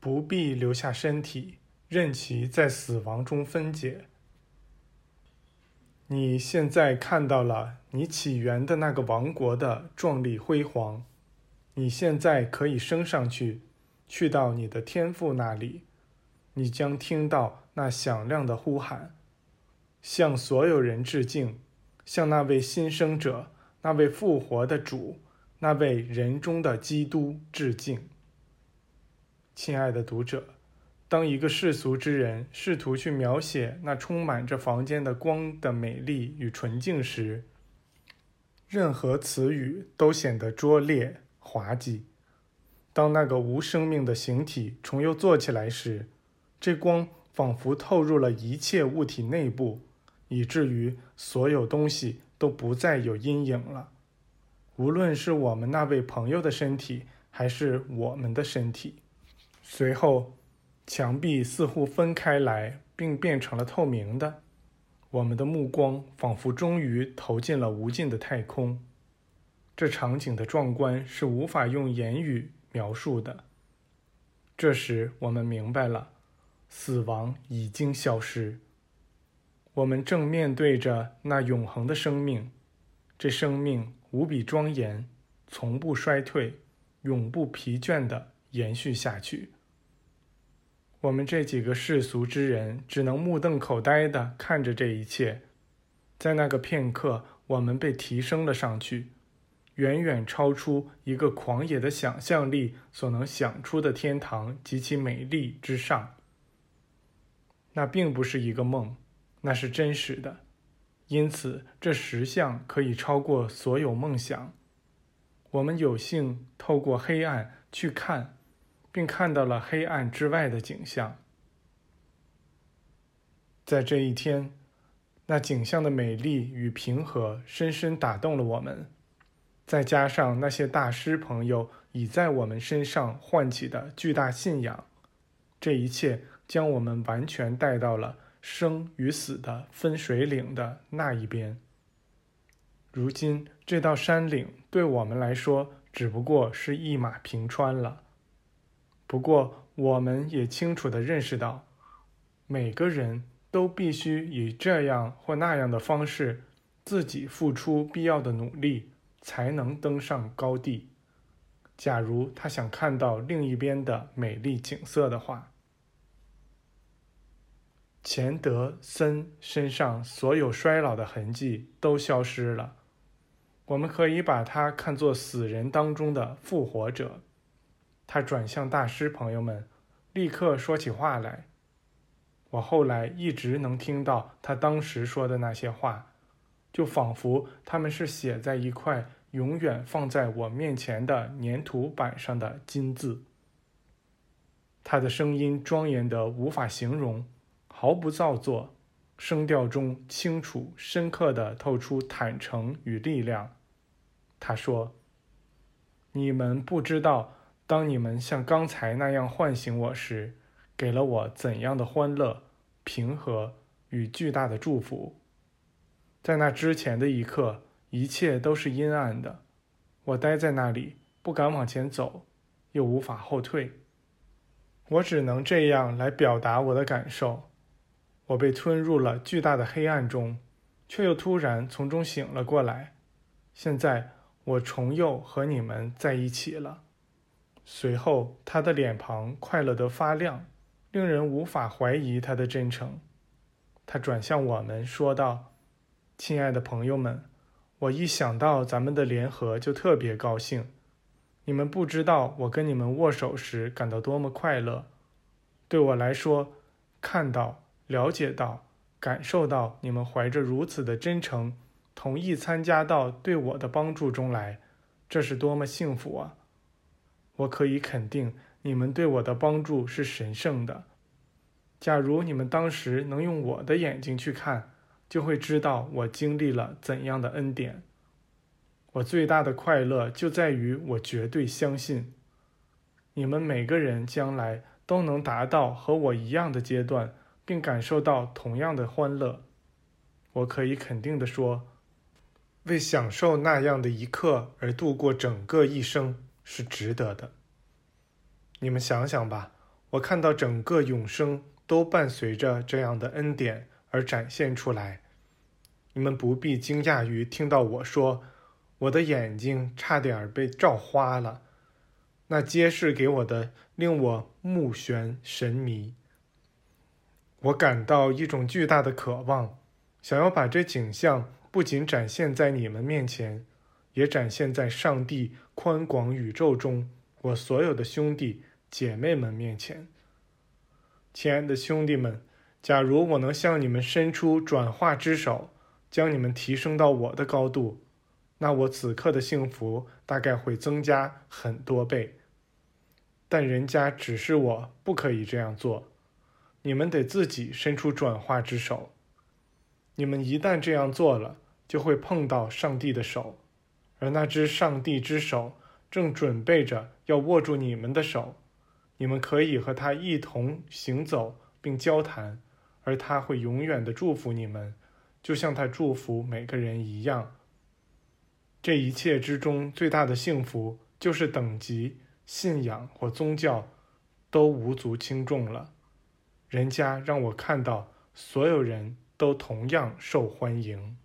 不必留下身体，任其在死亡中分解。你现在看到了你起源的那个王国的壮丽辉煌，你现在可以升上去，去到你的天父那里，你将听到那响亮的呼喊，向所有人致敬，向那位新生者、那位复活的主、那位人中的基督致敬。亲爱的读者。当一个世俗之人试图去描写那充满着房间的光的美丽与纯净时，任何词语都显得拙劣滑稽。当那个无生命的形体重又坐起来时，这光仿佛透入了一切物体内部，以至于所有东西都不再有阴影了。无论是我们那位朋友的身体，还是我们的身体，随后。墙壁似乎分开来，并变成了透明的。我们的目光仿佛终于投进了无尽的太空。这场景的壮观是无法用言语描述的。这时，我们明白了，死亡已经消失。我们正面对着那永恒的生命，这生命无比庄严，从不衰退，永不疲倦地延续下去。我们这几个世俗之人只能目瞪口呆地看着这一切，在那个片刻，我们被提升了上去，远远超出一个狂野的想象力所能想出的天堂及其美丽之上。那并不是一个梦，那是真实的，因此这实相可以超过所有梦想。我们有幸透过黑暗去看。并看到了黑暗之外的景象。在这一天，那景象的美丽与平和深深打动了我们。再加上那些大师朋友已在我们身上唤起的巨大信仰，这一切将我们完全带到了生与死的分水岭的那一边。如今，这道山岭对我们来说只不过是一马平川了。不过，我们也清楚地认识到，每个人都必须以这样或那样的方式，自己付出必要的努力，才能登上高地。假如他想看到另一边的美丽景色的话，钱德森身上所有衰老的痕迹都消失了。我们可以把他看作死人当中的复活者。他转向大师朋友们，立刻说起话来。我后来一直能听到他当时说的那些话，就仿佛他们是写在一块永远放在我面前的粘土板上的金字。他的声音庄严得无法形容，毫不造作，声调中清楚深刻地透出坦诚与力量。他说：“你们不知道。”当你们像刚才那样唤醒我时，给了我怎样的欢乐、平和与巨大的祝福？在那之前的一刻，一切都是阴暗的。我待在那里，不敢往前走，又无法后退。我只能这样来表达我的感受：我被吞入了巨大的黑暗中，却又突然从中醒了过来。现在，我重又和你们在一起了。随后，他的脸庞快乐得发亮，令人无法怀疑他的真诚。他转向我们说道：“亲爱的朋友们，我一想到咱们的联合就特别高兴。你们不知道我跟你们握手时感到多么快乐。对我来说，看到、了解到、感受到你们怀着如此的真诚，同意参加到对我的帮助中来，这是多么幸福啊！”我可以肯定，你们对我的帮助是神圣的。假如你们当时能用我的眼睛去看，就会知道我经历了怎样的恩典。我最大的快乐就在于我绝对相信，你们每个人将来都能达到和我一样的阶段，并感受到同样的欢乐。我可以肯定地说，为享受那样的一刻而度过整个一生。是值得的。你们想想吧，我看到整个永生都伴随着这样的恩典而展现出来。你们不必惊讶于听到我说，我的眼睛差点被照花了。那揭示给我的令我目眩神迷。我感到一种巨大的渴望，想要把这景象不仅展现在你们面前，也展现在上帝宽广宇宙中我所有的兄弟姐妹们面前。亲爱的兄弟们，假如我能向你们伸出转化之手，将你们提升到我的高度，那我此刻的幸福大概会增加很多倍。但人家指示我不可以这样做，你们得自己伸出转化之手。你们一旦这样做了，就会碰到上帝的手，而那只上帝之手正准备着要握住你们的手。你们可以和他一同行走并交谈，而他会永远的祝福你们，就像他祝福每个人一样。这一切之中最大的幸福就是等级。信仰或宗教都无足轻重了，人家让我看到所有人都同样受欢迎。